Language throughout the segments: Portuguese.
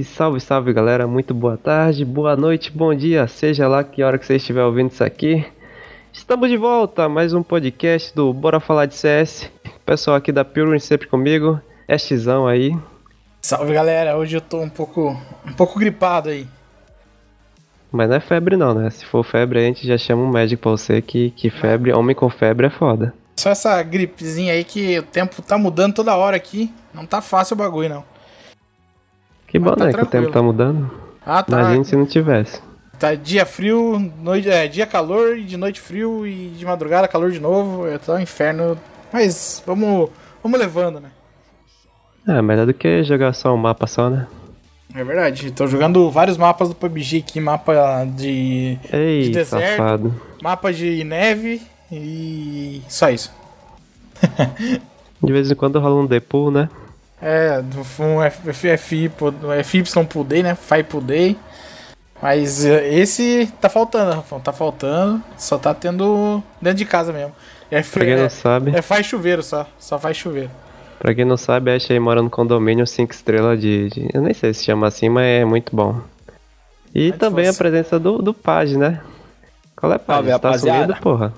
E salve, salve galera, muito boa tarde, boa noite, bom dia, seja lá que hora que você estiver ouvindo isso aqui. Estamos de volta, mais um podcast do Bora Falar de CS. O pessoal aqui da Pure sempre comigo, é aí. Salve galera, hoje eu tô um pouco, um pouco gripado aí. Mas não é febre não, né? Se for febre a gente já chama um médico pra você que, que febre, homem com febre é foda. Só essa gripezinha aí que o tempo tá mudando toda hora aqui, não tá fácil o bagulho não. Que bom, tá né? Que o tempo tá mudando. Ah, tá. Imagina se não tivesse. Tá dia frio, noite, é, dia calor, e de noite frio e de madrugada calor de novo. É tá um inferno. Mas vamos, vamos levando, né? É, melhor do que jogar só um mapa só, né? É verdade. Tô jogando vários mapas do PUBG aqui, mapa de, Ei, de deserto, safado. mapa de neve e só isso. De vez em quando rola um depool, né? É, um FI, FY Pool Day, né? FI Pool Day. Mas eh, esse tá faltando, Rafão. Tá faltando. Só tá tendo dentro de casa mesmo. É, Pra quem é, não sabe, é faz chuveiro só. Só faz chuveiro. pra quem não sabe, a Ash aí mora no condomínio 5 estrelas de, de- Eu nem sei se chama assim, mas é muito bom. E Mas também a presença do, do Page, né? Qual é, Page? Salve, Tá sumido, porra?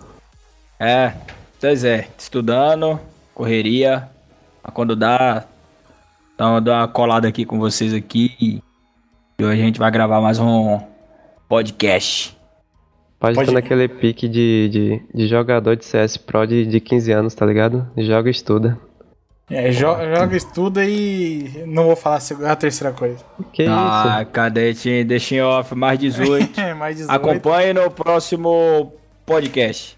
É, pois é, estudando, correria, mas quando dá, então eu dou uma colada aqui com vocês aqui e hoje a gente vai gravar mais um podcast. Pode- tá naquele pique de, de, de jogador de CS Pro de, de 15 anos, tá ligado? Joga e estuda. É, jo- joga, estuda e. Não vou falar a terceira coisa. Que ah, cadete, deixa em off, mais 18. É, mais 18. Acompanhe no próximo podcast.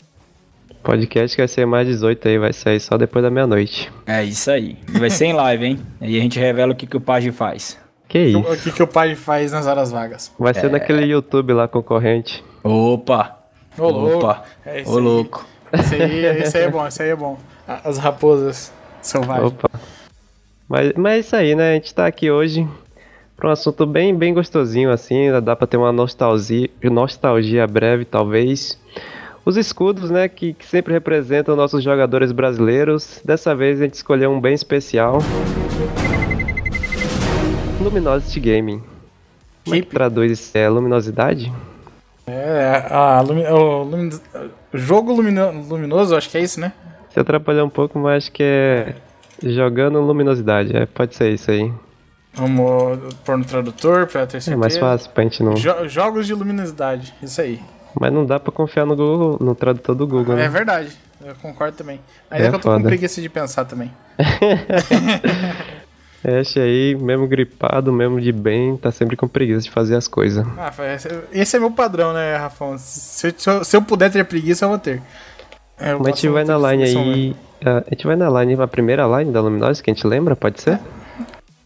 Isso? Podcast que vai ser mais 18 aí, vai sair só depois da meia-noite. É isso aí. E Vai ser em live, hein? Aí a gente revela o que, que o Page faz. Que isso? O que, que o pai faz nas horas vagas? Vai ser naquele YouTube lá concorrente. Opa! Ô, louco. Opa! É isso Ô, aí. louco! Esse aí, esse aí é bom, esse aí é bom. As raposas selvagens. Opa. Mas, mas é isso aí, né? A gente tá aqui hoje pra um assunto bem, bem gostosinho, assim. Dá pra ter uma nostalgia, nostalgia breve, talvez. Os escudos, né? Que, que sempre representam nossos jogadores brasileiros. Dessa vez a gente escolheu um bem especial. Luminosity Gaming. Como é que traduz isso? É luminosidade? É, a lumi- o, jogo lumino- luminoso, acho que é isso, né? Você atrapalhou um pouco, mas acho que é jogando luminosidade. É, pode ser isso aí. Vamos pôr no tradutor pra ter É certeza. mais fácil pra gente não. Jo- jogos de luminosidade, isso aí. Mas não dá pra confiar no Google, no tradutor do Google, É né? verdade, eu concordo também. Mas É é, que eu tô foda. com preguiça de pensar também. Ash aí, mesmo gripado, mesmo de bem, tá sempre com preguiça de fazer as coisas. Ah, esse- esse é meu padrão, né, Rafão? Se, eu, se eu puder ter preguiça, eu vou ter. É, eu Mas a gente vai na line aí. A gente vai na line, a primeira line da Luminosity, que a gente lembra, pode ser?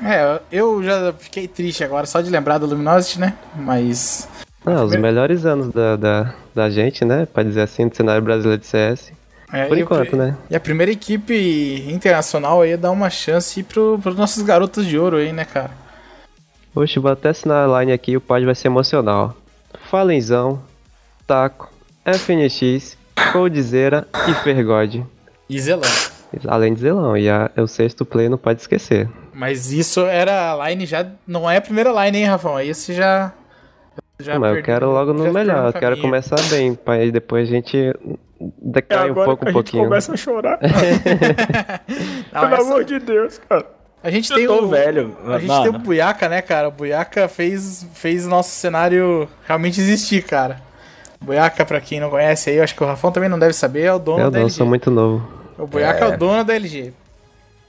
É, eu já fiquei triste agora só de lembrar do Luminosity, né? Mas. Ah, os melhores anos da, da, da gente, né? Pra dizer assim, do cenário brasileiro de CS. É, Por enquanto, né? E a primeira equipe internacional aí dá uma chance pro, pros nossos garotos de ouro aí, né, cara? Oxe, vou até assinar a line aqui, o pod vai ser emocional. Falenzão, Taco, FNX, Coldzera e Fergode. E Zelão. Além de Zelão, e a, o sexto play não pode esquecer. Mas isso era a line já. Não é a primeira line, hein, Rafão? Aí você já. Já Mas eu quero logo no já melhor, eu quero começar bem, pra aí depois a gente decai um pouco, um pouquinho. a chorar. Não, essa- de Deus, cara. a gente Eu tem tô o. velho. A gente mano. tem o Buiaca, né, cara? O Buiaca fez, fez o nosso cenário realmente existir, cara. O Buiaca, pra quem não conhece aí, eu acho que o Rafão também não deve saber, é o dono Eu da não, LG. sou muito novo. O Buiaca é. o dono da LG.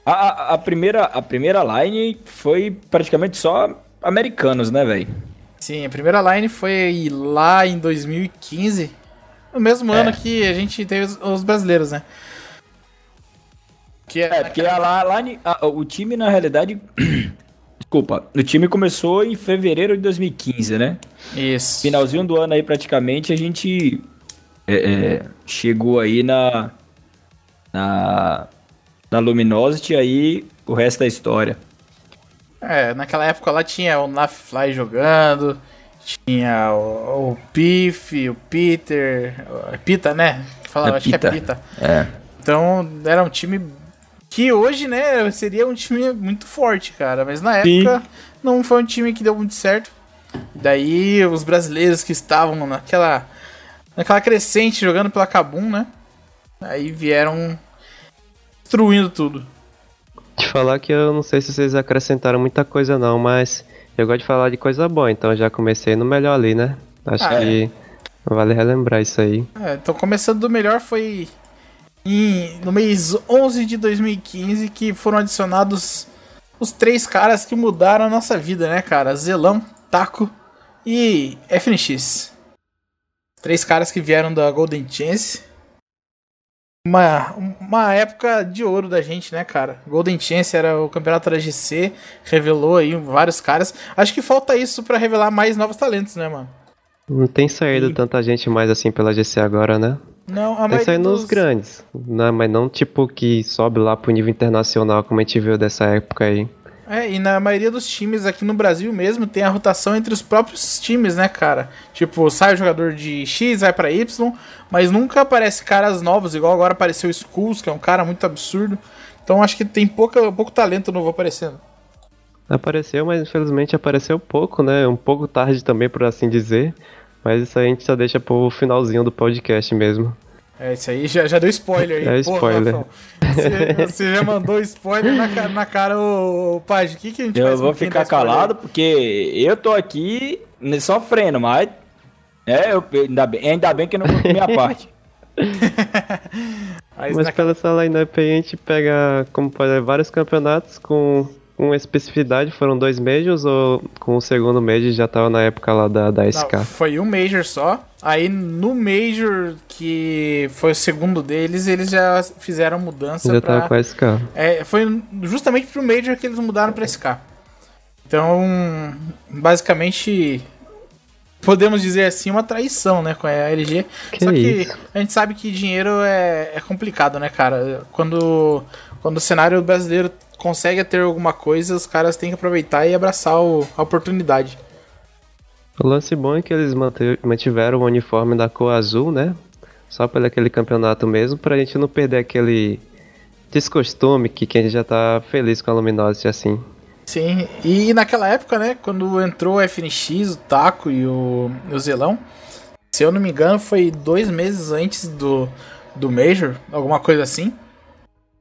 A, a- a primeira, a primeira line foi praticamente só americanos, né, velho? Sim, a primeira line foi lá em 2015. No mesmo ano que a gente teve os, os brasileiros, né? Que É, porque a, line, a- o time, na realidade. Desculpa, o time começou em fevereiro de 2015, né? Isso. Finalzinho do ano aí, praticamente, a gente é, é, chegou aí na, na, na Luminosity, aí o resto é história. É, naquela época lá tinha o Nafly jogando, tinha o, o Piff, o Peter, o- é Pita, né? Falava, É acho que é Pita. Pita. É. Então era um time Que hoje, né, seria um time muito forte, cara. Mas na época Sim. não foi um time que deu muito certo. Daí os brasileiros que estavam naquela. naquela crescente jogando pela Cabum, né? Aí vieram destruindo tudo. Te falar que eu não sei se vocês acrescentaram muita coisa não, mas eu gosto de falar de coisa boa, então já comecei no melhor ali, né? Acho ah, que é. vale relembrar isso aí. É, então começando do melhor foi em, no mês 11 de 2015 que foram adicionados os três caras que mudaram a nossa vida, né, cara? Zelão, Taco e FNX. Três caras que vieram da Golden Chance. Uma, uma época de ouro da gente, né, cara? Golden Chance era o campeonato da GC, revelou aí vários caras. Acho que falta isso para revelar mais novos talentos, né, mano? Não tem saído e... tanta gente mais assim pela GC agora, né? Não, a Tem saído dos... nos grandes, né? mas não tipo que sobe lá pro nível internacional como a gente viu dessa época aí. É, e na maioria dos times aqui no Brasil mesmo tem a rotação entre os próprios times, né, cara? Tipo, sai o jogador de X, vai para Y, mas nunca aparece caras novos, igual agora apareceu o Skulls, que é um cara muito absurdo. Então acho que tem pouca, pouco talento novo aparecendo. Apareceu, mas infelizmente apareceu pouco, né? Um pouco tarde também, por assim dizer. Mas isso aí a gente só deixa pro finalzinho do podcast mesmo. É, isso aí já, já deu spoiler aí. É spoiler. Porra, você, você, já mandou spoiler na, na cara, o, o Paj. O que, que a gente eu faz? Eu vou ficar calado porque eu tô aqui sofrendo, mas. É, eu, ainda, bem, ainda bem que eu não vou minha parte. mas, mas pela essa lineup aí a gente pega, como pode vários campeonatos com com especificidade? Foram dois Majors ou com o segundo Major já tava na época lá da, da SK? Não, foi um Major só. Aí no Major, que foi o segundo deles, eles já fizeram mudança já pra... tava com a SK. É, foi justamente pro Major que eles mudaram pra SK. Então, basicamente, podemos dizer assim, uma traição, né, com a LG. Que Só que isso? a gente sabe que dinheiro é, é complicado, né, cara? Quando, quando o cenário brasileiro consegue ter alguma coisa, os caras têm que aproveitar e abraçar o, a oportunidade. O lance bom é que eles mantiveram o uniforme da cor azul, né? Só pelo aquele campeonato mesmo, pra gente não perder aquele descostume que, que a gente já tá feliz com a Luminosity assim. Sim, e naquela época, né, quando entrou o FNX, o Taco e o, o Zelão, se eu não me engano, foi dois meses antes do, do Major, alguma coisa assim.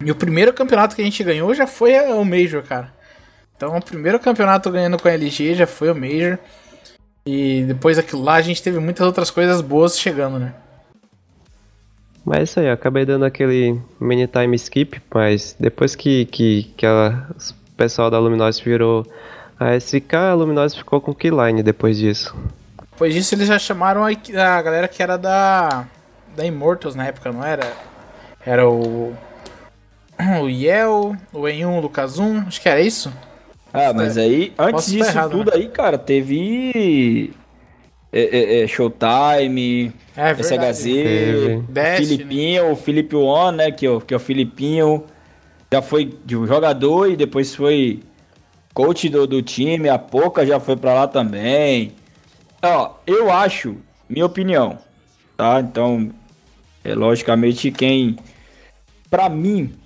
E o primeiro campeonato que a gente ganhou já foi o Major, cara. Então o primeiro campeonato ganhando com a LG já foi o Major. E depois daquilo lá a gente teve muitas outras coisas boas chegando, né? Mas é isso aí, acabei dando aquele mini time skip, mas depois que, que, que a, o pessoal da Luminosity virou a SK, a Luminosity ficou com Keyline depois disso. Depois disso eles já chamaram a, a galera que era da, da Immortals na época, não era? Era o o Yel, o En1, o Lucas 1, acho que era isso. Ah, mas é. aí, antes disso errado, tudo né? aí, cara, teve é, é, é Showtime, é, SHZ, Filipinho, o Felipe One, né, que, é, que é o Filipinho, já foi jogador e depois foi coach do, do time, a Pouca já foi pra lá também. Ó, eu acho, minha opinião, tá? Então, é logicamente quem, pra mim,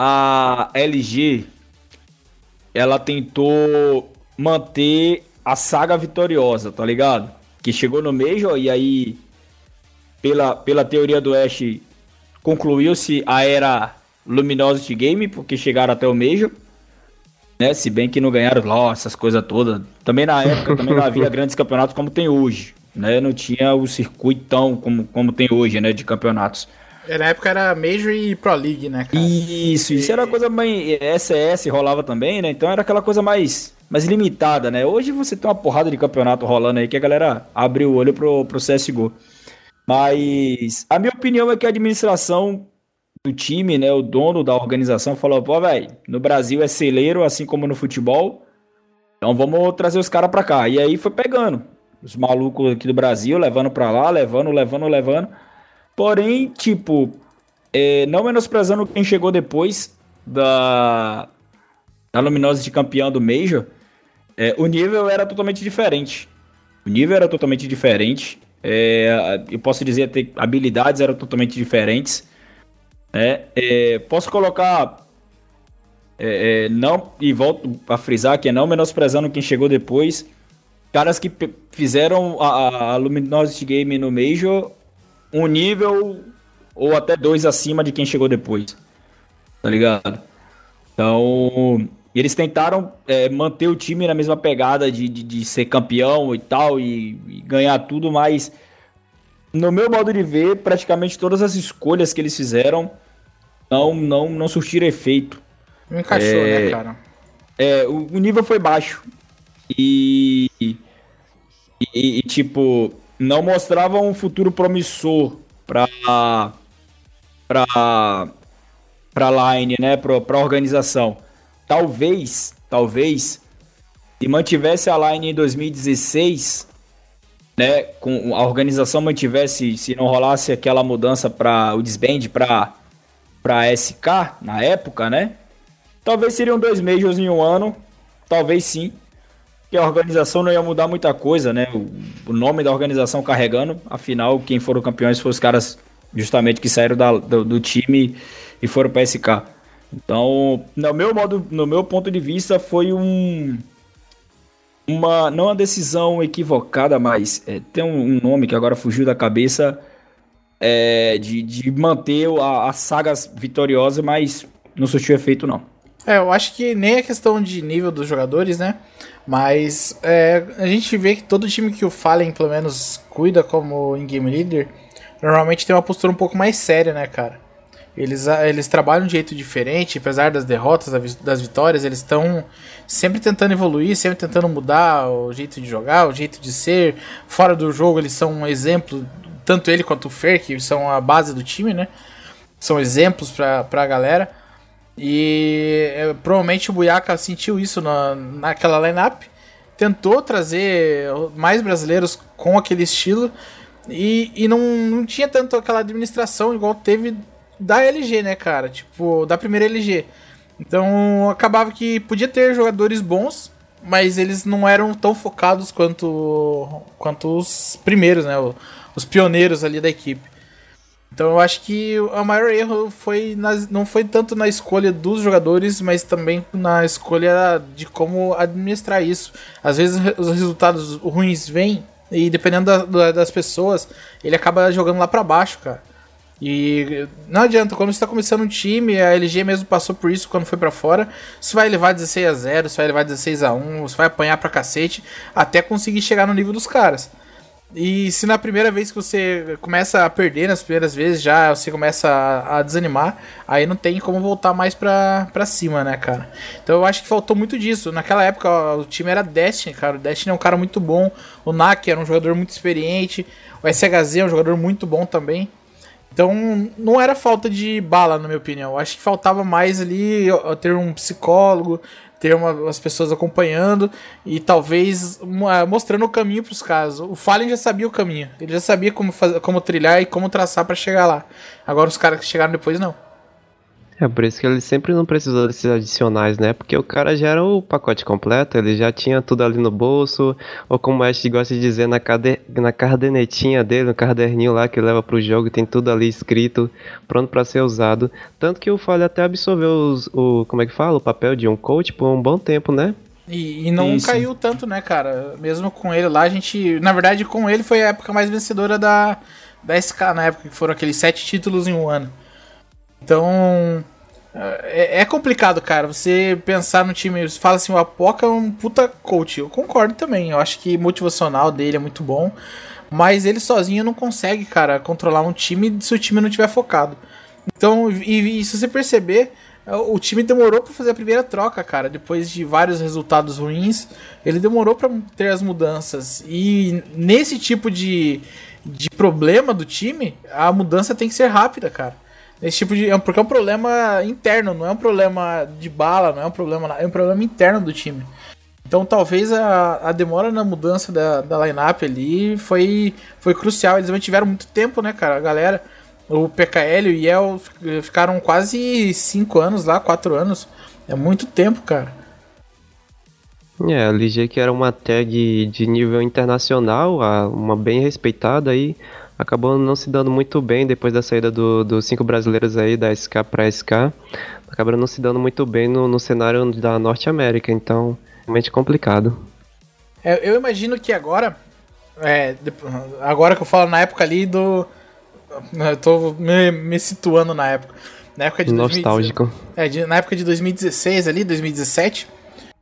a LG ela tentou manter a saga vitoriosa, tá ligado? Que chegou no Major e aí, pela, pela teoria do Ash, concluiu-se a era Luminosity Game, porque chegaram até o Major. Né? Se bem que não ganharam lá essas coisas todas. Também na época também não havia grandes campeonatos como tem hoje. Né? Não tinha o circuito tão como, como tem hoje, né? De campeonatos. Na época era Major e Pro League, né, cara? Isso, isso era coisa mais. SS rolava também, né? Então era aquela coisa mais, mais limitada, né? Hoje você tem uma porrada de campeonato rolando aí que a galera abre o olho pro, pro CSGO. Mas a minha opinião é que a administração do time, né? O dono da organização falou: pô, velho, no Brasil é celeiro, assim como no futebol. Então vamos trazer os caras pra cá. E aí foi pegando os malucos aqui do Brasil, levando pra lá, levando, levando, levando. Porém, tipo, é, não menosprezando quem chegou depois da, da Luminosity campeã do Major, é, o nível era totalmente diferente. O nível era totalmente diferente. É, eu posso dizer que habilidades eram totalmente diferentes. É, é, posso colocar. É, é, não, e volto a frisar que é não menosprezando quem chegou depois. Caras que fizeram a, a Luminosity Game no Major um nível ou até dois acima de quem chegou depois. Tá ligado? Então, eles tentaram é, manter o time na mesma pegada de, de, de ser campeão e tal, e, e, ganhar tudo, mas no meu modo de ver, praticamente todas as escolhas que eles fizeram não, não, não surtiram efeito. Não encaixou, é, né, cara? É, o, o nível foi baixo. E, e, e, tipo, não mostrava um futuro promissor pra, pra, pra line, né? Pra, pra organização. Talvez, talvez, se mantivesse a line em 2016, né? Com a organização mantivesse, se não rolasse aquela mudança para o desband para para SK na época, né? Talvez seriam dois majors em um ano, talvez sim que a organização não ia mudar muita coisa, né? O, nome da organização carregando, afinal, quem foram campeões foram os caras justamente que saíram da, do, do, time e foram para SK. Então, no meu modo, no meu ponto de vista, foi um uma não uma decisão equivocada, mas é, tem um, um, nome que agora fugiu da cabeça é, de, de manter a, a saga vitoriosa, mas não surtiu efeito não. É, eu acho que nem é questão de nível dos jogadores, né? Mas é, a gente vê que todo time que o Fallen, pelo menos, cuida como in-game leader, normalmente tem uma postura um pouco mais séria, né, cara? Eles, eles trabalham de jeito diferente, apesar das derrotas, das vitórias, eles estão sempre tentando evoluir, sempre tentando mudar o jeito de jogar, o jeito de ser. Fora do jogo, eles são um exemplo, tanto ele quanto o Fer, que são a base do time, né? São exemplos pra, pra galera. E é, provavelmente o Buiaca sentiu isso na, naquela lineup, tentou trazer mais brasileiros com aquele estilo e, e não, não tinha tanto aquela administração igual teve da LG, né, cara? Tipo, da primeira LG. Então acabava que podia ter jogadores bons, mas eles não eram tão focados quanto, quanto os primeiros, né? Os pioneiros ali da equipe. Então eu acho que o maior erro foi nas, não foi tanto na escolha dos jogadores, mas também na escolha de como administrar isso. Às vezes os resultados ruins vêm e dependendo da, da, das pessoas, ele acaba jogando lá para baixo, cara. E não adianta, quando você tá começando um time, a LG mesmo passou por isso quando foi para fora, você vai levar 16 a 0, você vai levar 16 a 1, você vai apanhar pra cacete até conseguir chegar no nível dos caras. E se na primeira vez que você começa a perder, nas primeiras vezes já você começa a, a desanimar, aí não tem como voltar mais pra, pra cima, né, cara? Então eu acho que faltou muito disso. Naquela época ó, o time era Destiny, cara. O Destiny é um cara muito bom. O Nak era um jogador muito experiente. O SHZ é um jogador muito bom também. Então não era falta de bala, na minha opinião. Eu acho que faltava mais ali ter um psicólogo, ter uma, as pessoas acompanhando e talvez é, mostrando o caminho para os casos. O Fallen já sabia o caminho, ele já sabia como, como trilhar e como traçar para chegar lá. Agora os caras que chegaram depois não. É por isso que ele sempre não precisou desses adicionais, né? Porque o cara já era o pacote completo, ele já tinha tudo ali no bolso, ou como a gente gosta de dizer, na, cade... na cardenetinha dele, no caderninho lá que leva pro jogo, tem tudo ali escrito, pronto para ser usado. Tanto que o Falha até absorveu os, o, como é que fala, o papel de um coach por um bom tempo, né? E, e não Isso. caiu tanto, né, cara? Mesmo com ele lá, a gente. Na verdade, com ele foi a época mais vencedora da, da SK na época, que foram aqueles sete títulos em um ano. Então. É, é, complicado, cara. Você pensar no time. Você fala assim: o Apoca é um puta coach. Eu concordo também. Eu acho que motivacional dele é muito bom. Mas ele sozinho não consegue, cara, controlar um time se o time não tiver focado. Então, e, e se você perceber, o time demorou para fazer a primeira troca, cara. Depois de vários resultados ruins, ele demorou para ter as mudanças. E nesse tipo de, de problema do time, a mudança tem que ser rápida, cara. Esse tipo de. É porque é um problema interno, não é um problema de bala, não é um problema. É um problema interno do time. Então talvez a, a demora na mudança da, da lineup ali foi, foi crucial. Eles mantiveram muito tempo, né, cara? A galera, o PKL e o Yel ficaram quase 5 anos lá, 4 anos. É muito tempo, cara. É, a LG que era uma tag de nível internacional, uma bem respeitada aí, acabou não se dando muito bem depois da saída dos do cinco brasileiros aí da SK para SK. Acabaram não se dando muito bem no, no cenário da Norte América, então realmente complicado. É, eu imagino que agora, é, agora que eu falo na época ali do. Eu tô me, me situando na época. Na época de Nostálgico. 2016, é, de, na época de 2016 ali, 2017,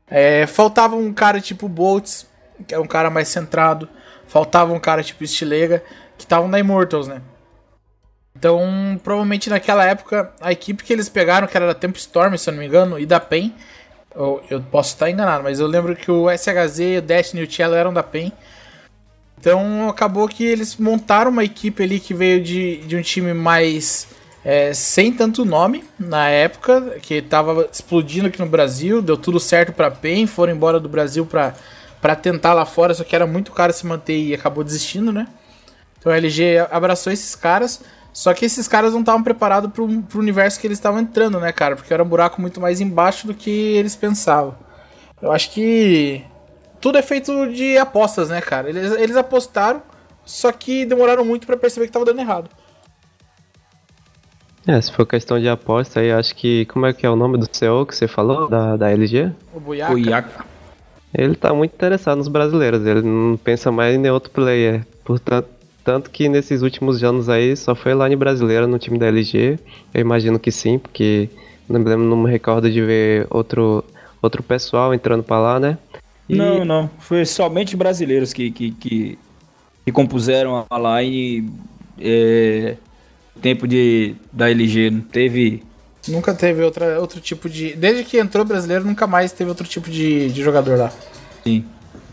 é, faltava um cara tipo Boltz, que é um cara mais centrado. Faltava um cara tipo Stilega, que estavam na Immortals, né? Então, provavelmente naquela época, a equipe que eles pegaram, que era da Tempo Storm, se eu não me engano, e da PEN, eu, eu posso estar enganado, mas eu lembro que o SHZ, o Destiny e o Cello eram da PEN. Então, acabou que eles montaram uma equipe ali que veio de, de um time mais é, sem tanto nome na época, que estava explodindo aqui no Brasil, deu tudo certo para PEN, foram embora do Brasil para tentar lá fora, só que era muito caro se manter e acabou desistindo, né? Então a LG abraçou esses caras, só que esses caras não estavam preparados pro, pro universo que eles estavam entrando, né, cara? Porque era um buraco muito mais embaixo do que eles pensavam. Eu acho que tudo é feito de apostas, né, cara? Eles, eles apostaram, só que demoraram muito para perceber que tava dando errado. É, se for questão de aposta, aí acho que. Como é que é o nome do CEO que você falou? Da, da LG? O Buiaca. Buiaca. Ele tá muito interessado nos brasileiros, ele não pensa mais em outro player. Portanto, tanto que nesses últimos anos aí só foi lá em brasileira no time da LG. Eu imagino que sim, porque não me lembro, não me recordo de ver outro, outro pessoal entrando pra lá, né? E... Não, não. Foi somente brasileiros que, que, que, que compuseram a line. É, tempo de, da LG, não teve. Nunca teve outra, outro tipo de. Desde que entrou brasileiro, nunca mais teve outro tipo de, de jogador lá. Sim.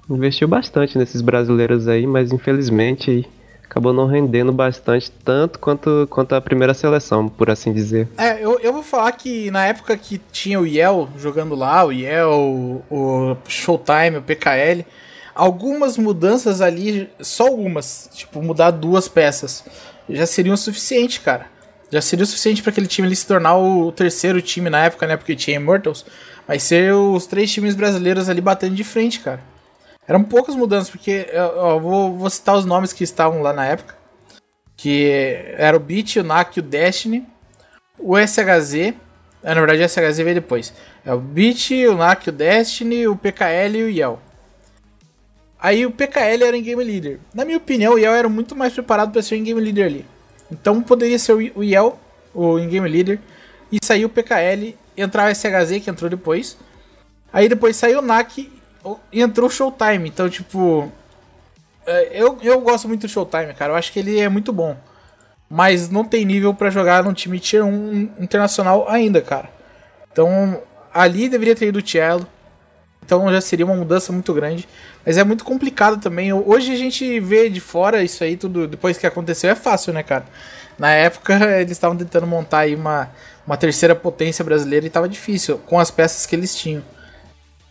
Investiu bastante nesses brasileiros aí, mas infelizmente acabou não rendendo bastante, tanto quanto, quanto a primeira seleção, por assim dizer. É, eu, eu vou falar que na época que tinha o Yel jogando lá, o Yel, o, Showtime, o PKL, algumas mudanças ali, só algumas, tipo, mudar duas peças já seria o suficiente, cara. Já seria o suficiente para aquele time ali se tornar o terceiro time na época, né? Porque tinha Immortals. Mas ser os três times brasileiros ali batendo de frente, cara. Eram poucas mudanças, porque eu vou, vou, citar os nomes que estavam lá na época. Que era o Beat, o NAC, o Destiny, o SHZ. É, na verdade, o SHZ veio depois. É o Beat, o NAC, o Destiny, o PKL e o Yell. Aí o PKL era em Game Leader. Na minha opinião, o Yel era muito mais preparado para ser em Game Leader ali. Então poderia ser o Yel, o em Game Leader, e saiu o PKL, entrar o SHZ, que entrou depois. Aí depois saiu o NAC entrou Showtime. Então, tipo. É, eu, eu gosto muito do Showtime, cara. Eu acho que ele é muito bom. Mas não tem nível para jogar num time Tier 1 internacional ainda, cara. Então, ali deveria ter ido o Cello. Então já seria uma mudança muito grande. Mas é muito complicado também. Hoje a gente vê de fora isso aí, tudo depois que aconteceu, é fácil, né, cara? Na época eles estavam tentando montar aí uma, uma terceira potência brasileira e tava difícil, com as peças que eles tinham.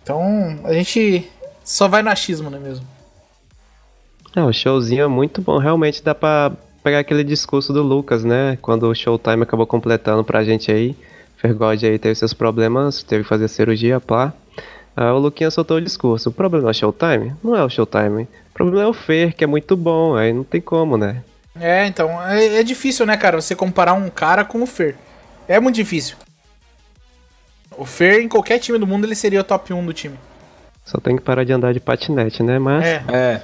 Então a gente só vai no achismo, não é mesmo? É, o showzinho é muito bom, realmente dá pra pegar aquele discurso do Lucas, né? Quando o Showtime acabou completando pra gente aí. Fergode aí teve seus problemas, teve que fazer cirurgia, pá. Ah, o Luquinha soltou o discurso. O problema é o Showtime? Não é o Showtime. O problema é o Fer, que é muito bom. Aí não tem como, né? É, então. É, é difícil, né, cara? Você comparar um cara com o Fer. É muito difícil. O Fer, em qualquer time do mundo, ele seria o top 1 do time. Só tem que parar de andar de patinete, né? Mas. É. é.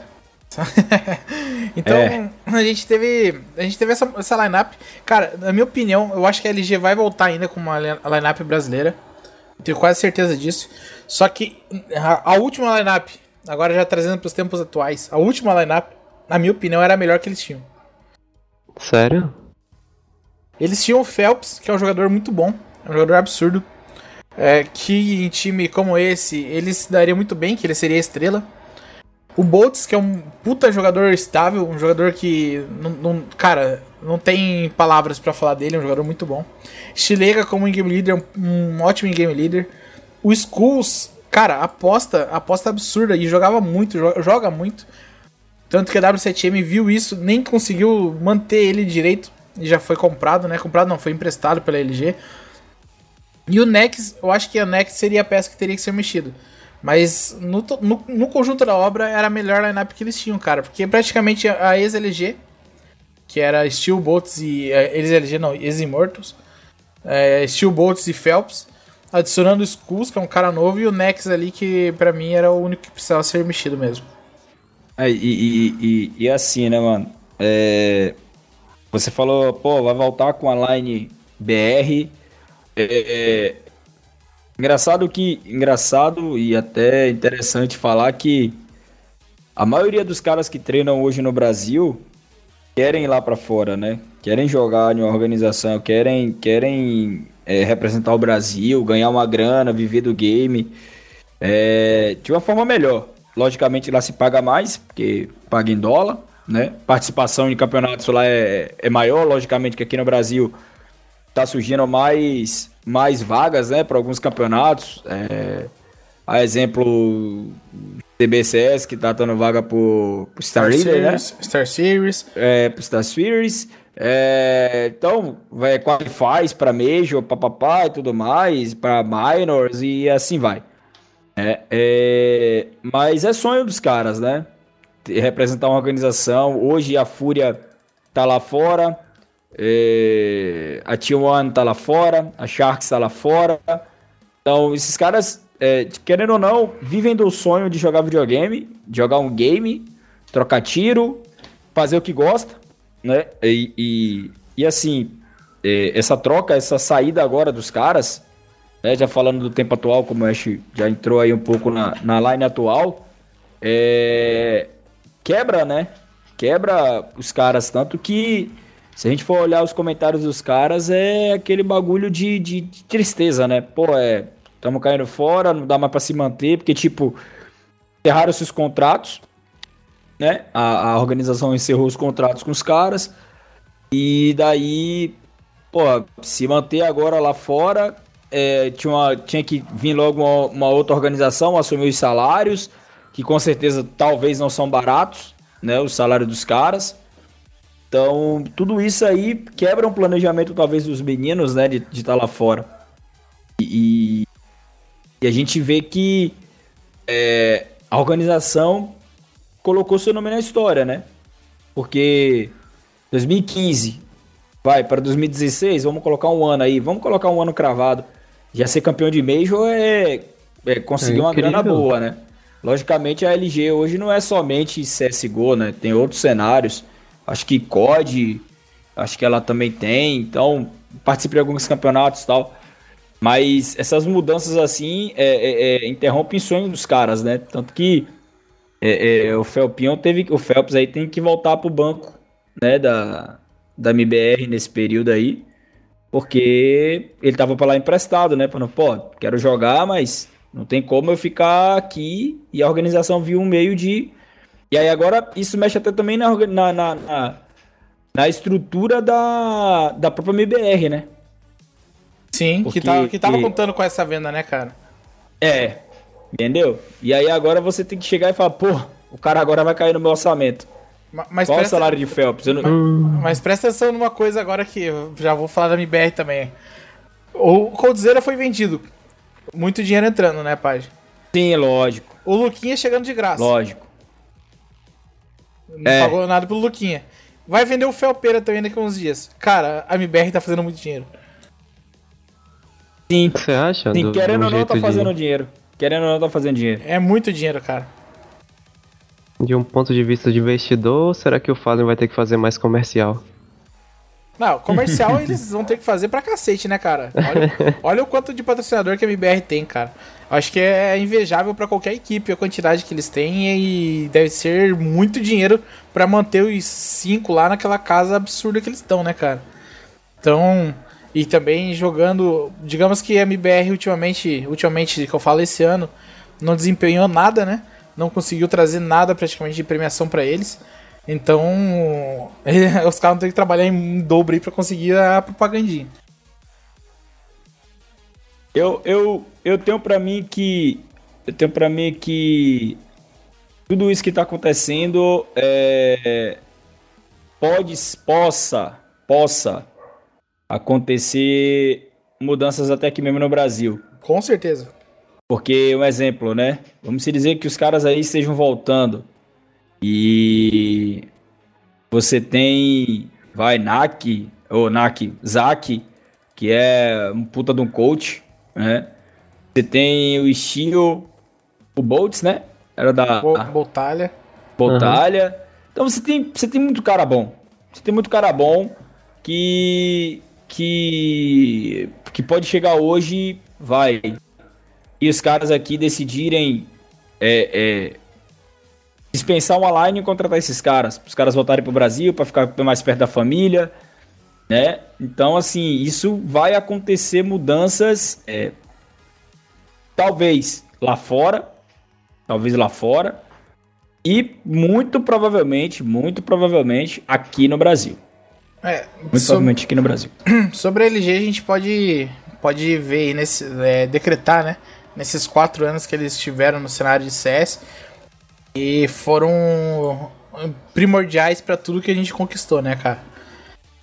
então, é. a gente teve. A gente teve essa, essa lineup. Cara, na minha opinião, eu acho que a LG vai voltar ainda com uma lineup brasileira. Tenho quase certeza disso. Só que a, a última lineup, agora já trazendo para os tempos atuais, a última lineup, na minha opinião, era a melhor que eles tinham. Sério? Eles tinham o Phelps, que é um jogador muito bom, é um jogador absurdo. É, que em time como esse, ele se daria muito bem, que ele seria estrela. O Boltz, que é um puta jogador estável, um jogador que. Não, não cara, não tem palavras para falar dele, é um jogador muito bom. Stilega como game leader, um, um ótimo game leader. O Skulls, cara, aposta, aposta absurda e jogava muito, joga muito. Tanto que a W7M viu isso, nem conseguiu manter ele direito e já foi comprado, né? Comprado não, foi emprestado pela LG. E o Nex, eu acho que a Nex seria a peça que teria que ser mexido. Mas no, no, no, conjunto da obra era a melhor lineup que eles tinham, cara. Porque praticamente a ex-LG que era Steel Bolts e. é, elegeram, não, Ex-Immortals. É, Steel Bolts e Phelps. Adicionando o Skulls, que é um cara novo, e o Nex ali, que pra mim era o único que precisava ser mexido mesmo. É, e, e, e, e assim, né, mano? É, você falou, pô, vai voltar com a line BR. É, engraçado que. Engraçado e até interessante falar que a maioria dos caras que treinam hoje no Brasil querem ir lá pra fora, né? Querem jogar em uma organização, querem, querem é, representar o Brasil, ganhar uma grana, viver do game é, de uma forma melhor. Logicamente lá se paga mais, porque paga em dólar, né? Participação em campeonatos lá é, é maior, logicamente que aqui no Brasil tá surgindo mais, mais vagas, né, para alguns campeonatos. É, a exemplo TBCS que tá dando vaga pro, pro Star Leader, né? Series, Star Series. é, pro Star Series. É, então, vai qualifies para Major, papapá e tudo mais, para Minors e assim vai. É, é, mas é sonho dos caras, né? Representar uma organização. Hoje a Fúria tá lá fora, é, a T1 tá lá fora, a Sharks tá lá fora. Então, esses caras, é, querendo ou não, vivem do sonho de jogar videogame, de jogar um game, trocar tiro, fazer o que gosta, né? E, e, e assim, é, essa troca, essa saída agora dos caras, né, já falando do tempo atual, como o Ash já entrou aí um pouco na, na line atual, é, quebra, né? Quebra os caras, tanto que se a gente for olhar os comentários dos caras, é aquele bagulho de, de, de tristeza, né? Pô, é. Estamos caindo fora, não dá mais pra se manter, porque, tipo, encerraram esses contratos, né? A, a organização encerrou os contratos com os caras, e daí, pô, se manter agora lá fora, é, tinha, uma- tinha que vir logo uma, uma outra organização, assumir os salários, que com certeza talvez não são baratos, né? O salário dos caras. Então, tudo isso aí quebra um planejamento, talvez, dos meninos, né, de estar lá fora. E, e a gente vê que é, a organização colocou seu nome na história, né? Porque 2015 vai para 2016, vamos colocar um ano aí, vamos colocar um ano cravado. Já ser campeão de Major é, é conseguir É uma grana boa, né? Logicamente a LG hoje não é somente CSGO, né? Tem outros cenários. Acho que COD, acho que ela também tem. Então, participe de alguns campeonatos e tal. Mas essas mudanças assim é, é, é, interrompem o sonho dos caras, né? Tanto que é, é, o Felpinho teve. O Phelps aí tem que voltar pro banco, né? Da, da MBR nesse período aí. Porque ele tava pra lá emprestado, né? Falando, pô, quero jogar, mas não tem como eu ficar aqui. E a organização viu um meio de. E aí agora isso mexe até também na, na, na, na, estrutura da, da própria MBR, né? Sim, Porque- que, tava, que tava que- contando com essa venda, né, cara? É, entendeu? E aí agora você tem que chegar e falar, pô, o cara agora vai cair no meu orçamento. Ma- Mas Qual o presta, salário de Phelps? Eu não- mas presta atenção numa coisa agora que eu já vou falar da MBR também. O Coldzera foi vendido. Muito dinheiro entrando, né, pai? Sim, lógico, O Luquinha chegando de graça. lógico. Não É. pagou nada pelo Luquinha. Vai vender o Felpeira também daqui a uns dias. Cara, a MBR tá fazendo muito dinheiro. Sim, Você acha? sim do- querendo do ou não, tá jeito de- fazendo dinheiro. Querendo ou não, tá fazendo dinheiro. É muito dinheiro, cara. De um ponto de vista de investidor, ou será que o Fallen vai ter que fazer mais comercial? Não, comercial eles vão ter que fazer pra cacete, né, cara? Olha, olha o quanto de patrocinador que a MBR tem, cara. Acho que é invejável pra qualquer equipe a quantidade que eles têm e deve ser muito dinheiro pra manter os cinco lá naquela casa absurda que eles estão, né, cara? Então, e também jogando, digamos que a MBR ultimamente, ultimamente que eu falo esse ano, não desempenhou nada, né? Não conseguiu trazer nada praticamente de premiação pra eles. Então, os caras vão ter que trabalhar em dobro aí pra conseguir a propagandinha. Eu, eu, eu tenho pra mim que. Eu tenho pra mim que. Tudo isso que tá acontecendo é, pode, possa, possa acontecer mudanças até aqui mesmo no Brasil. Com certeza. Porque, um exemplo, né? Vamos se dizer que os caras aí estejam voltando e você tem vai Nak, ou Nak, Zaki, que é um puta de um coach, né? Você tem o estilo, o Boltz, né? Era da Boltalha. Boltalha. Uhum. Então você tem, você tem muito cara bom. Você tem muito cara bom que que que pode chegar hoje, vai. E os caras aqui decidirem é, é, dispensar uma line e contratar esses caras, os caras voltarem pro Brasil para ficar mais perto da família, né? Então assim, isso vai acontecer mudanças é, talvez lá fora, talvez lá fora e muito provavelmente, muito provavelmente aqui no Brasil. É, muito provavelmente aqui no Brasil. Sobre a LG a gente pode pode ver nesse é, decretar, né? Nesses quatro anos que eles estiveram no cenário de CS e foram primordiais para tudo que a gente conquistou, né, cara?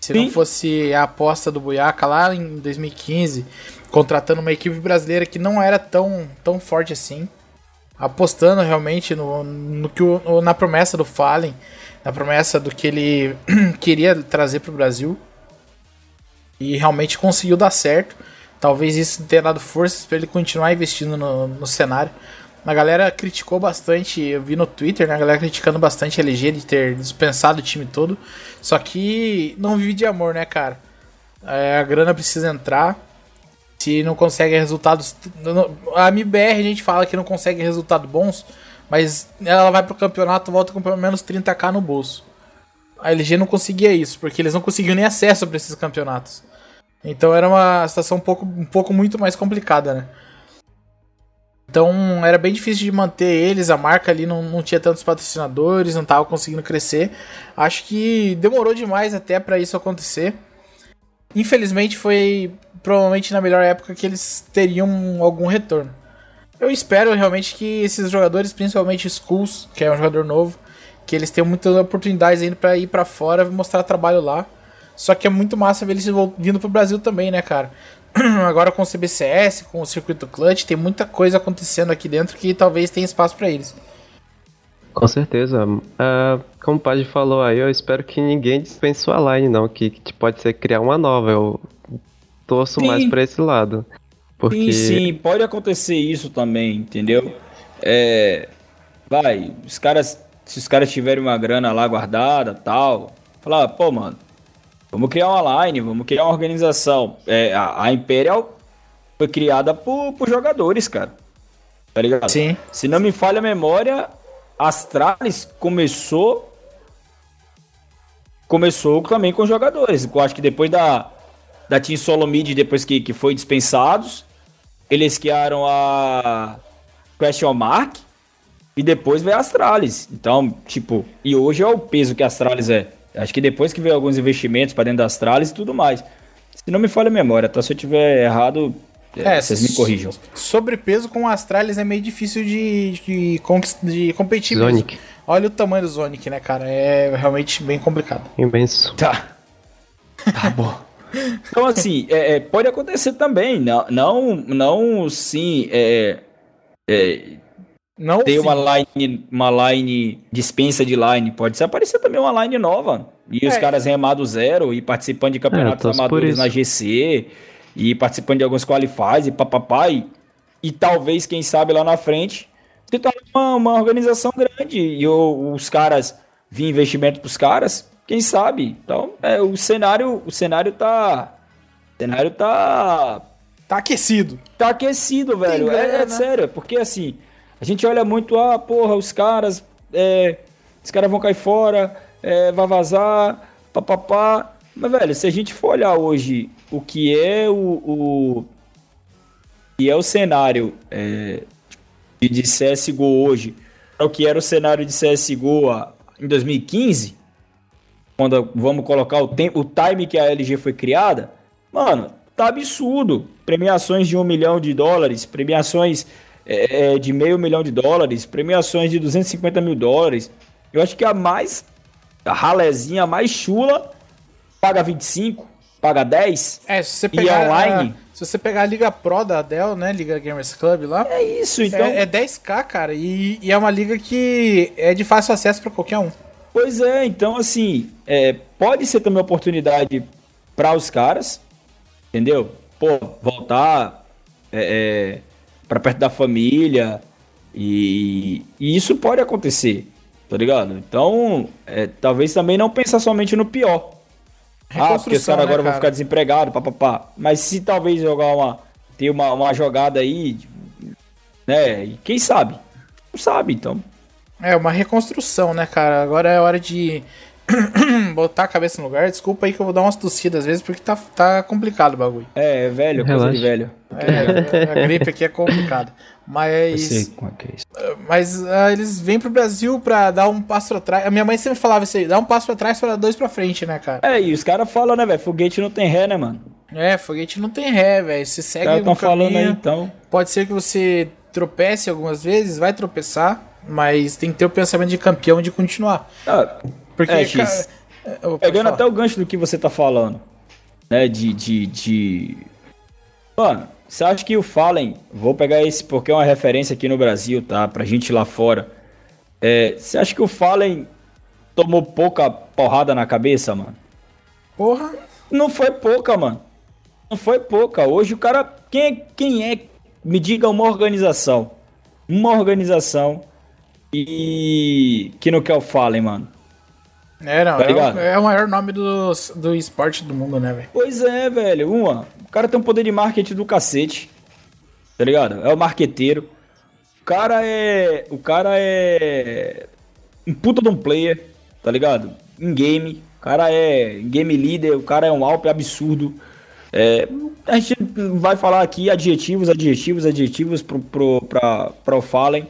Se Sim. não fosse a aposta do Buiaca lá em 2015, contratando uma equipe brasileira que não era tão, tão forte assim, apostando realmente no, no que o, na promessa do Fallen, na promessa do que ele queria trazer para o Brasil. E realmente conseguiu dar certo. Talvez isso tenha dado forças para ele continuar investindo no, no cenário. A galera criticou bastante, eu vi no Twitter, né? A galera criticando bastante a LG de ter dispensado o time todo. Só que não vive de amor, né, cara? É, a grana precisa entrar. Se não consegue resultados. A MBR a gente fala que não consegue resultados bons, mas ela vai pro campeonato volta com pelo menos 30k no bolso. A LG não conseguia isso, porque eles não conseguiam nem acesso para esses campeonatos. Então era uma situação um pouco, um pouco muito mais complicada, né? Então era bem difícil de manter eles, a marca ali não, não tinha tantos patrocinadores, não estava conseguindo crescer. Acho que demorou demais até para isso acontecer. Infelizmente foi provavelmente na melhor época que eles teriam algum retorno. Eu espero realmente que esses jogadores, principalmente Skulls, que é um jogador novo, que eles tenham muitas oportunidades ainda para ir para fora mostrar trabalho lá. Só que é muito massa ver eles vindo pro Brasil também, né, cara? Agora com o CBCS, com o circuito clutch, tem muita coisa acontecendo aqui dentro que talvez tenha espaço para eles. Com certeza. Uh, como o Padre falou aí, eu espero que ninguém dispense sua line, não. Que, que pode ser criar uma nova. Eu torço sim. mais pra esse lado. Porque... Sim, sim, pode acontecer isso também, entendeu? É, vai, os caras, se os caras tiverem uma grana lá guardada tal, falar, pô, mano, Vamos criar uma line, vamos criar uma organização. É, a, a Imperial foi criada por, por jogadores, cara. Tá ligado? Sim. Se não me falha a memória, Astralis começou. Começou também com jogadores. Eu acho que depois da, da Team Solomid, depois que, que foi dispensados, eles criaram a Question Mark e depois veio a Astralis. Então, tipo, e hoje é o peso que a Astralis é. Acho que depois que veio alguns investimentos para dentro das Astralis e tudo mais. Se não me falha a memória, tá? Se eu tiver errado, é, é vocês me corrijam. Sobrepeso com Astralis é meio difícil de, de, de competir Zonic. mesmo. Olha o tamanho do Zonic, né, cara? É realmente bem complicado. Imenso. Tá. Tá bom. Então, assim, é, é, pode acontecer também. Não, não, não sim, é, é, não ter uma line, uma line dispensa de line. Pode ser aparecer também uma line nova. E é. os caras remado zero e participando de campeonatos é, amadores na GC e participando de alguns qualifies e papapá. E, e talvez, quem sabe, lá na frente se uma, uma organização grande e o, os caras vir investimento pros caras, quem sabe? Então, é, o cenário, o cenário tá. O cenário tá. Tá aquecido. Tá aquecido, velho. É, é sério, porque assim. A gente olha muito, ah, porra, os caras, é, os caras vão cair fora, é, vai vazar, papapá. Mas, velho, se a gente for olhar hoje o que é o, o que é o cenário é, de CSGO hoje, o que era o cenário de CSGO em 2015, quando vamos colocar o, tempo, o time que a LG foi criada, mano, tá absurdo. Premiações de um milhão de dólares, premiações é, é, de meio milhão de dólares, premiações de 250 mil dólares. Eu acho que a mais, a ralezinha a mais chula, paga 25, paga 10. É, se você pegar. online. A, se você pegar a Liga Pro da Dell, né? Liga Gamers Club lá. É isso, então. É, é 10k, cara. E, e, é uma liga que é de fácil acesso para qualquer um. Pois é, então assim, é, pode ser também oportunidade para os caras, entendeu? Pô, voltar é, é, para perto da família e, e, isso pode acontecer, tá ligado? Então, é, talvez também não pensar somente no pior. Ah, porque os caras né, agora cara? vão ficar desempregados, papapá. Mas se talvez jogar uma. ter uma, uma jogada aí, né? Quem sabe? Não sabe, então. É uma reconstrução, né, cara? Agora é hora de botar a cabeça no lugar. Desculpa aí que eu vou dar umas tossidas às vezes, porque tá, tá complicado o bagulho. É, é velho, Relaxa. coisa de velho. É, a gripe aqui é complicada. Mas. Eu sei como é que é isso. Mas uh, eles vêm pro Brasil pra dar um passo atrás. A minha mãe sempre falava isso aí: dá um passo pra trás pra dois pra frente, né, cara? É, e os caras falam, né, velho? Foguete não tem ré, né, mano? É, foguete não tem ré, velho. Você segue um caminho. falando aí, então. Pode ser que você tropece algumas vezes, vai tropeçar, mas tem que ter o pensamento de campeão de continuar. Ah, porque, é, X, cara, pegando até o gancho do que você tá falando, né, de, de, de... Mano, você acha que o Fallen, vou pegar esse porque é uma referência aqui no Brasil, tá, pra gente lá fora, é, você acha que o Fallen tomou pouca porrada na cabeça, mano? Porra. Não foi pouca, mano. Não foi pouca. Hoje o cara. Quem é, quem é me diga uma organização. Uma organização e que não quer o Fallen, mano. É, não, tá é, o, é, o, maior nome do, do esporte do mundo, né, velho? Pois é, velho. Uma, o cara tem um poder de marketing do cacete. Tá ligado? É o marqueteiro. O cara é. O cara é. Um puta de um player, tá ligado? Em game. O cara é game leader, o cara é um Alpe absurdo. É, a gente vai falar aqui adjetivos, adjetivos, adjetivos pro, pro, pra, pra o Fallen.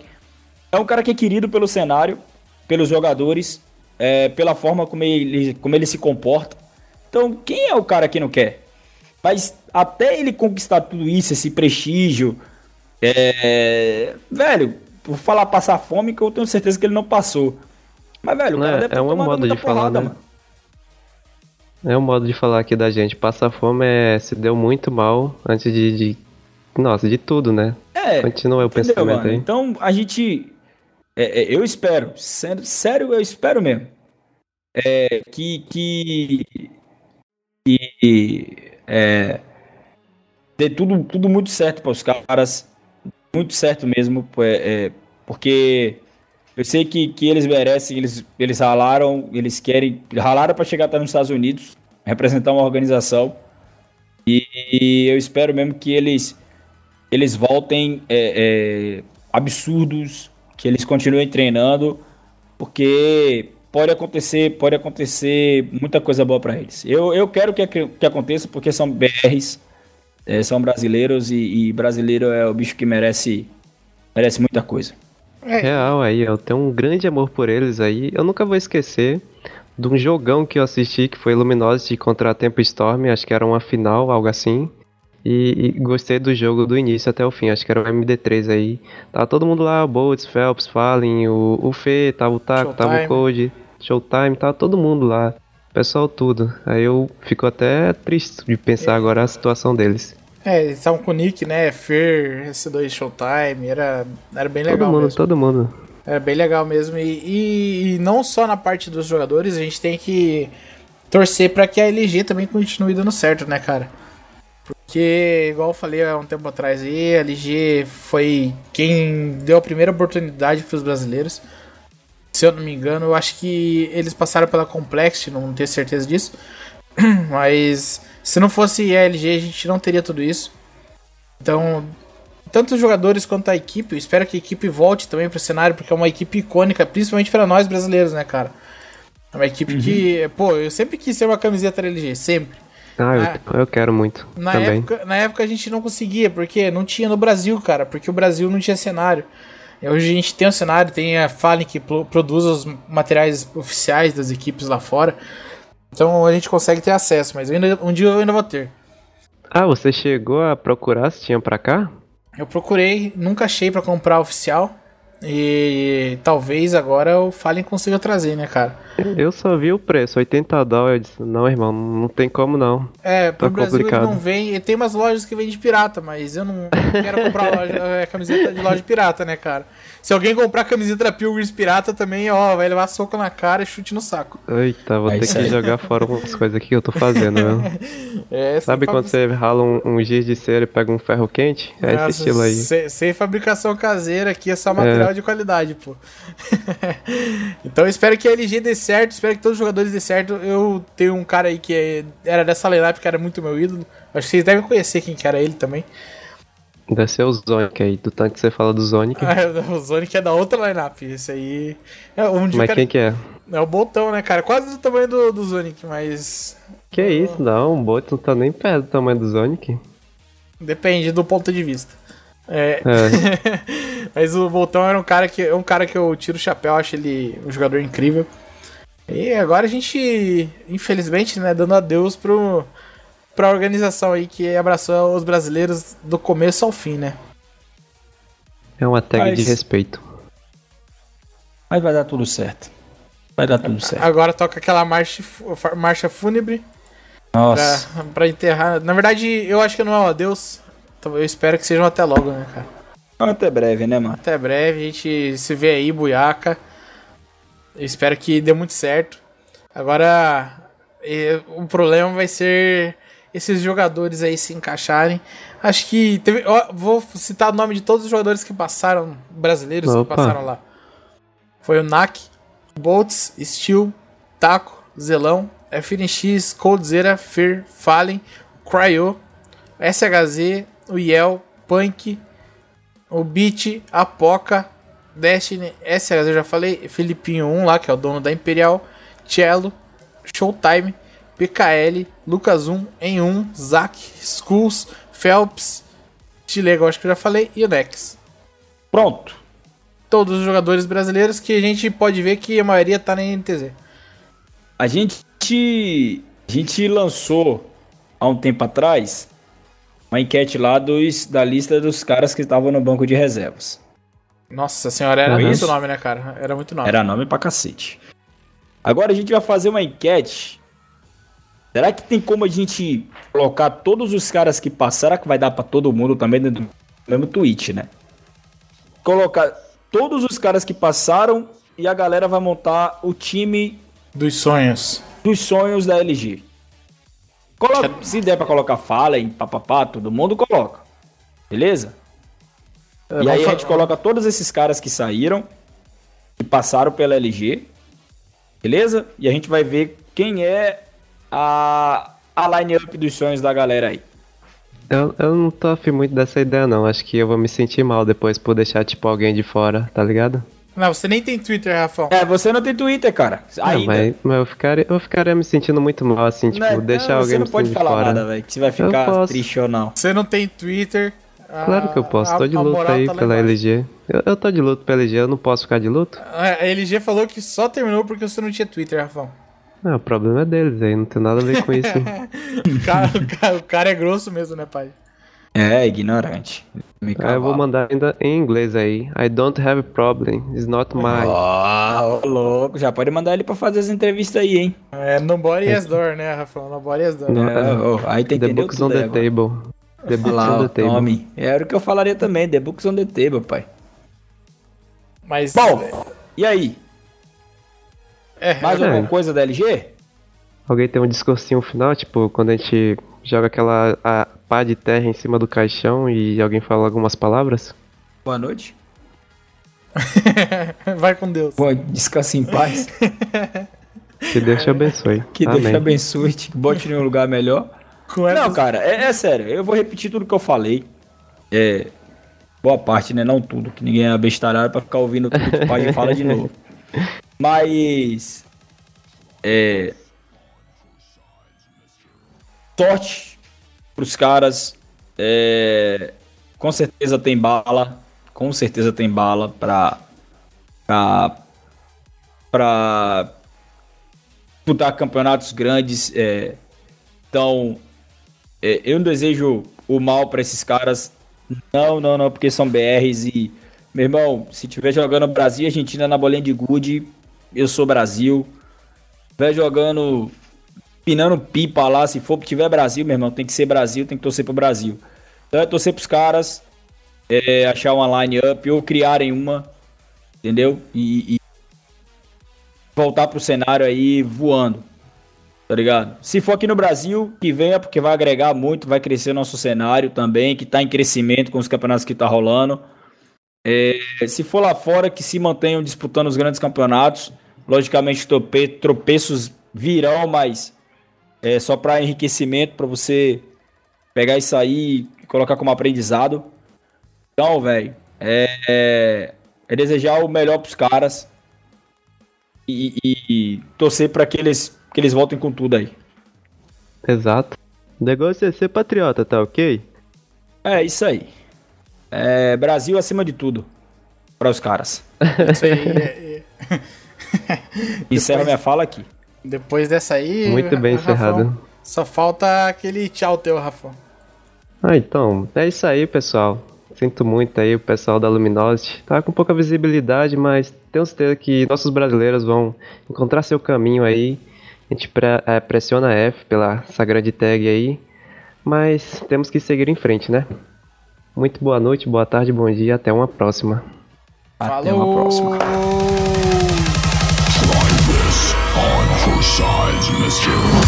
É um cara que é querido pelo cenário, pelos jogadores, é, pela forma como ele, como ele se comporta. Então, quem é o cara que não quer? Mas até ele conquistar tudo isso, esse prestígio, é... velho, por falar passar fome, que eu tenho certeza que ele não passou. Mas, velho, o cara é, deve é um modo de porrada, falar, né? mano. É um modo de falar aqui da gente. Passar fome é se deu muito mal antes de, de nossa, de tudo, né? É. Continua o pensamento mano? aí. Então a gente. É, é, eu espero, sério, sério, eu espero mesmo. É, que. que, que é, dê tudo, tudo muito certo para os caras. Muito certo mesmo. É, é, porque eu sei que, que eles merecem, eles, eles ralaram, eles querem. Ralaram para chegar até nos Estados Unidos, representar uma organização. E, e eu espero mesmo que eles, eles voltem é, absurdos, que eles continuem treinando, porque pode acontecer, pode acontecer muita coisa boa para eles. Eu, eu quero que, que aconteça porque são BRs, é, são brasileiros e, e brasileiro é o bicho que merece merece muita coisa. É. Real aí, eu tenho um grande amor por eles aí. Eu nunca vou esquecer de um jogão que eu assisti que foi Luminosity contra a Tempo Storm, acho que era uma final, algo assim. E, e, gostei do jogo do início até o fim, acho que era o MD3 aí. Tava todo mundo lá, o Boltz, Phelps, Fallen, o, o Fê, tava o Taco, Showtime. tava o Code, Showtime, tava todo mundo lá. Pessoal tudo. Aí eu fico até triste de pensar é. agora a situação deles. É, eles estavam com o Nick, né? Fer, S2 Showtime, era, era bem legal. Todo mundo, mesmo. todo mundo. Era bem legal mesmo. E, e, e, não só na parte dos jogadores, a gente tem que torcer para que a LG também continue dando certo, né, cara? Porque, igual eu falei há um tempo atrás aí, a LG foi quem deu a primeira oportunidade para os brasileiros. Se eu não me engano, eu acho que eles passaram pela Complexity, não tenho certeza disso. Mas se não fosse a LG, a gente não teria tudo isso. Então, tanto os jogadores quanto a equipe, eu espero que a equipe volte também para o cenário, porque é uma equipe icônica, principalmente para nós brasileiros, né, cara? É uma equipe uhum. que, pô, eu sempre quis ser uma camiseta da LG, sempre. Ah, eu, ah, eu quero muito. Na também. época, na época a gente não conseguia, porque não tinha no Brasil, cara, porque o Brasil não tinha cenário. Hoje a gente tem um cenário, tem a Fallen que produz os materiais oficiais das equipes lá fora. Então a gente consegue ter acesso, mas ainda, um dia eu ainda vou ter. Ah, você chegou a procurar se tinha pra cá? Eu procurei, nunca achei para comprar oficial. E talvez agora o Fallen consiga trazer, né, cara? Eu só vi o preço, 80 dólares. Não, irmão, não tem como não. É, pro Tá Brasil complicado. ele não vem. Tem umas lojas que vendem pirata, mas eu não quero comprar loja, é, camiseta de loja pirata, né, cara? Se alguém comprar camiseta da Pilgrims pirata também, ó, vai levar soco na cara e chute no saco. Eita, vou É ter que aí. jogar fora umas coisas aqui que eu tô fazendo, viu? É, Sabe quando você rala um, um giz de cera e pega um ferro quente? É Nossa, esse estilo aí. Sem, sem fabricação caseira aqui, é só material de qualidade, pô. então eu espero que a LG dê certo, espero que todos os jogadores dê certo. Eu tenho um cara aí que é- era dessa lineup que era muito meu ídolo. Acho que vocês devem conhecer quem que era ele também. Deve ser o Sonic aí, do tanto que você fala do Sonic. o Sonic é da outra lineup. Esse aí. É, um Mas cara- quem que é? é o Boltão, né, cara? Quase do tamanho do, do Sonic, mas. Que isso, não, o bot não tá nem perto do tamanho do Sonic. Depende do ponto de vista. É. É, Mas o Boltão era um cara que é um cara que eu tiro o chapéu, acho ele um jogador incrível. E agora a gente, infelizmente, né, dando adeus pro pra organização aí que abraçou os brasileiros do começo ao fim, né? é uma tag Mas- de respeito. Mas vai dar tudo certo. Vai dar tudo certo. Agora toca aquela marcha, marcha fúnebre pra, Nossa. pra enterrar. Na verdade, eu acho que não é um adeus. Então eu espero que sejam até logo, né, cara? Até breve, né, mano? Até breve, a gente se vê aí, Buiaca. Eu espero que dê muito certo. Agora, o problema vai ser esses jogadores aí se encaixarem. Acho que teve. ó, vou citar o nome de todos os jogadores que passaram, brasileiros que Opa. passaram lá. Foi o Nak, Boltz, Steel, Taco, Zelão, FNX, Coldzera, Fear, Fallen, Cryo, SHZ, o Yel, Punk, o Beat, a Poca, Destiny, SHZ eu já falei, Filipinho 1 lá, que é o dono da Imperial, Cello, Showtime, PKL, Lucas 1, em 1, Zack, Skulls, Phelps, Chilego, acho que eu já falei, e o Nex. Pronto. Todos os jogadores brasileiros que a gente pode ver que a maioria tá na NTZ. A gente, a gente lançou há um tempo atrás uma enquete lá dos, da lista dos caras que estavam no banco de reservas. Nossa senhora, era muito nome, né, cara? Era muito nome. Era nome pra cacete. Agora a gente vai fazer uma enquete. Será que tem como a gente colocar todos os caras que passaram? Será que vai dar pra todo mundo também dentro do mesmo tweet, né? Colocar todos os caras que passaram e a galera vai montar o time Dos sonhos. dos sonhos da LG. Coloca, se der pra colocar Fallen, papapá, todo mundo coloca. Beleza? É, e aí a fa- gente coloca todos esses caras que saíram, que passaram pela LG. Beleza? E a gente vai ver quem é a, a line-up dos sonhos da galera aí. Eu, eu não tô afim muito dessa ideia não, acho que eu vou me sentir mal depois por deixar tipo alguém de fora, tá ligado? Não, você nem tem Twitter, Rafão. É, você não tem Twitter, cara. Não, Ainda. mas, mas eu, ficaria, eu ficaria me sentindo muito mal, assim, tipo, Não, deixar não, alguém Você não pode falar fora. nada, velho, que você vai ficar triste ou não. Você não tem Twitter. Claro que eu posso, a- tô de luto aí tá pela. LG. Eu, eu tô de luto pela LG, eu não posso ficar de luto? A a LG falou que só terminou porque você não tinha Twitter, Rafão. Não, o problema é deles aí, não tem nada a ver com isso. O cara, o cara- o cara é grosso mesmo, né, pai? É, ignorante. Me Aí eu vou mandar ainda em inglês aí. I don't have a problem, it's not mine. Ó, ô, louco, já pode mandar ele pra fazer as entrevistas aí, hein? É nobody has door, né, Rafão? Nobody has door. Não, É, é. ô, aí tem que The entender books on the agora. table. The books Lá, on the table. tome. Era o que eu falaria também, The Books on the Table, pai. Mas. Bom, e aí? É, Mais É. alguma coisa da LG? Alguém tem um discursinho final, tipo, quando a gente joga aquela a pá de terra em cima do caixão e alguém fala algumas palavras? Boa noite. vai com Deus. Bom, descanse em paz. Que Deus te abençoe. Que Deus Amém. te abençoe, te bote em um lugar melhor. Com Não, cara, é, é sério. Eu vou repetir tudo que eu falei. É. Boa parte, né? Não tudo, que ninguém é abestalhado pra ficar ouvindo tudo que o pai fala de novo. Mas. É. Sorte pros caras. É, com certeza tem bala. Com certeza tem bala pra. pra. pra. disputar campeonatos grandes. É, então, é, eu não desejo o mal pra esses caras. Não, não, não, porque são BRs e Meu irmão, se tiver jogando Brasil e Argentina na bolinha de gude, eu sou Brasil. Se tiver jogando pinando pipa lá, se for tiver Brasil, meu irmão, tem que ser Brasil, tem que torcer pro Brasil. Então é torcer pros caras, é, achar uma line-up ou criarem uma, entendeu? E, e voltar pro cenário aí voando, tá ligado? Se for aqui no Brasil, que venha, porque vai agregar muito, vai crescer nosso cenário também, que tá em crescimento com os campeonatos que tá rolando. É, se for lá fora, que se mantenham disputando os grandes campeonatos. Logicamente, tropeços virão, mas é só para enriquecimento, para você pegar isso aí e colocar como aprendizado. Então, velho, é, é, é, desejar o melhor pros caras e, e, e torcer para que eles, que eles voltem com tudo aí. Exato. O negócio é ser patriota, tá ok? É, isso aí. É, Brasil acima de tudo. Para os caras. Isso aí. É, é. Encerra minha fala aqui. Depois dessa aí. Muito bem encerrado. Só falta aquele tchau teu, Rafa. Ah, então. É isso aí, pessoal. Sinto muito aí o pessoal da Luminosity. Tá com pouca visibilidade, mas tenho certeza que nossos brasileiros vão encontrar seu caminho aí. A gente pre é, pressiona a F pela essa grande tag aí. Mas temos que seguir em frente, né? Muito boa noite, boa tarde, bom dia, até uma próxima. Até Falou. uma próxima. Try this on her side.